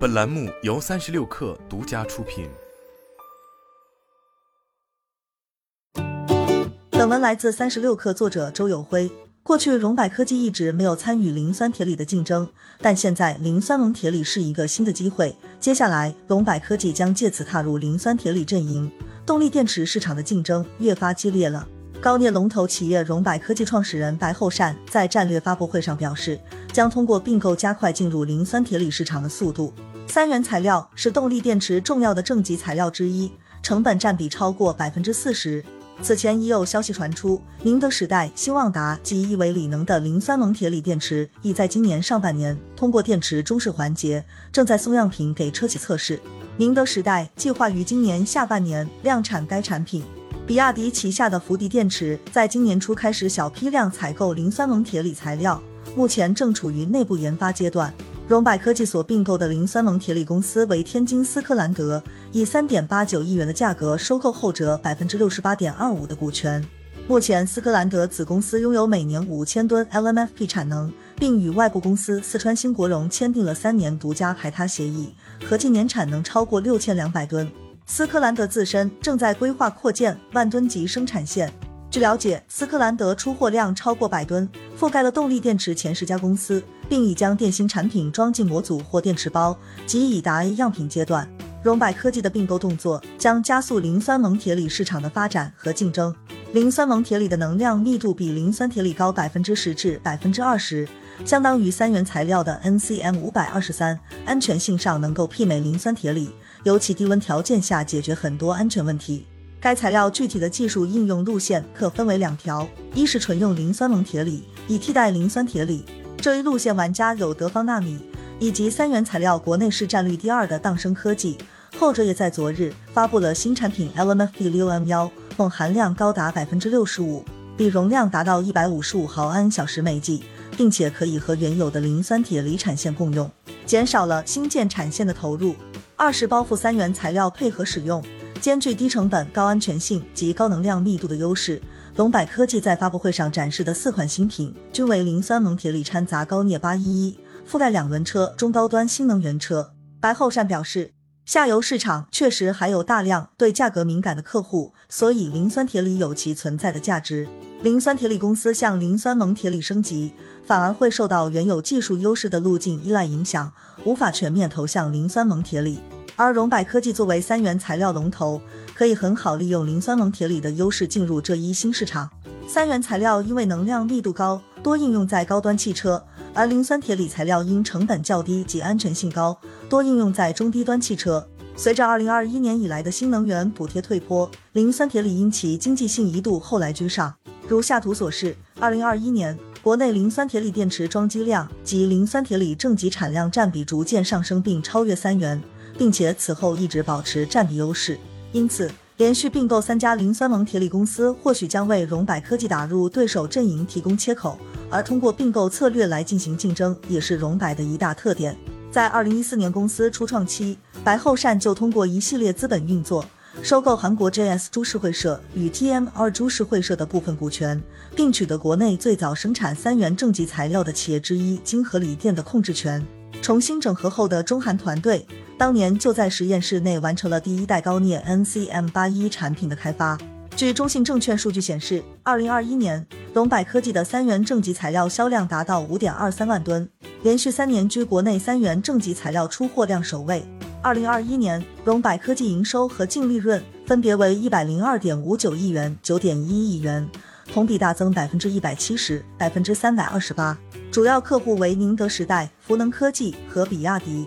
本栏目由三十六氪独家出品。本文来自三十六氪，作者周友辉。过去，荣百科技一直没有参与磷酸铁锂的竞争，但现在磷酸锰铁锂是一个新的机会。接下来，荣百科技将借此踏入磷酸铁锂阵营，动力电池市场的竞争越发激烈了。高镍龙头企业荣百科技创始人白厚善在战略发布会上表示，将通过并购加快进入磷酸铁锂市场的速度。三元材料是动力电池重要的正极材料之一，成本占比超过百分之四十。此前已有消息传出，宁德时代、新旺达及亿维锂能的磷酸锰铁锂电池已在今年上半年通过电池中试环节，正在送样品给车企测试。宁德时代计划于今年下半年量产该产品。比亚迪旗下的福迪电池在今年初开始小批量采购磷酸锰铁锂材料，目前正处于内部研发阶段。荣百科技所并购的磷酸锰铁锂公司为天津斯科兰德，以三点八九亿元的价格收购后者百分之六十八点二五的股权。目前，斯科兰德子公司拥有每年五千吨 LMFP 产能，并与外部公司四川新国荣签订了三年独家排他协议，合计年产能超过六千两百吨。斯科兰德自身正在规划扩建万吨级生产线。据了解，斯科兰德出货量超过百吨，覆盖了动力电池前十家公司，并已将电芯产品装进模组或电池包，即已达样品阶段。荣百科技的并购动作将加速磷酸锰铁锂市场的发展和竞争。磷酸锰铁锂的能量密度比磷酸铁锂高百分之十至百分之二十，相当于三元材料的 NCM 五百二十三，安全性上能够媲美磷酸铁锂。尤其低温条件下解决很多安全问题。该材料具体的技术应用路线可分为两条：一是纯用磷酸锰铁锂，以替代磷酸铁锂，这一路线玩家有德方纳米以及三元材料国内市占率第二的当升科技，后者也在昨日发布了新产品 LMFP 六 M 幺，锰含量高达百分之六十五，比容量达到一百五十五毫安小时每剂，并且可以和原有的磷酸铁锂产线共用，减少了新建产线的投入。二是包覆三元材料配合使用，兼具低成本、高安全性及高能量密度的优势。龙柏科技在发布会上展示的四款新品，均为磷酸锰铁锂掺杂高镍八一一，覆盖两轮车、中高端新能源车。白厚善表示，下游市场确实还有大量对价格敏感的客户，所以磷酸铁锂有其存在的价值。磷酸铁锂公司向磷酸锰铁锂升级，反而会受到原有技术优势的路径依赖影响，无法全面投向磷酸锰铁锂。而荣百科技作为三元材料龙头，可以很好利用磷酸锰铁锂的优势进入这一新市场。三元材料因为能量密度高，多应用在高端汽车；而磷酸铁锂材料因成本较低及安全性高，多应用在中低端汽车。随着二零二一年以来的新能源补贴退坡，磷酸铁锂因其经济性一度后来居上。如下图所示，二零二一年国内磷酸铁锂电池装机量及磷酸铁锂正极产量占比逐渐上升，并超越三元，并且此后一直保持占比优势。因此，连续并购三家磷酸锰铁锂公司，或许将为荣百科技打入对手阵营提供切口。而通过并购策略来进行竞争，也是荣百的一大特点。在二零一四年公司初创期，白厚善就通过一系列资本运作。收购韩国 JS 株式会社与 TMR 株式会社的部分股权，并取得国内最早生产三元正极材料的企业之一金河锂电的控制权。重新整合后的中韩团队，当年就在实验室内完成了第一代高镍 NCM 八一产品的开发。据中信证券数据显示，二零二一年，龙柏科技的三元正极材料销量达到五点二三万吨，连续三年居国内三元正极材料出货量首位。二零二一年，荣百科技营收和净利润分别为一百零二点五九亿元、九点一亿元，同比大增百分之一百七十、百分之三百二十八。主要客户为宁德时代、福能科技和比亚迪。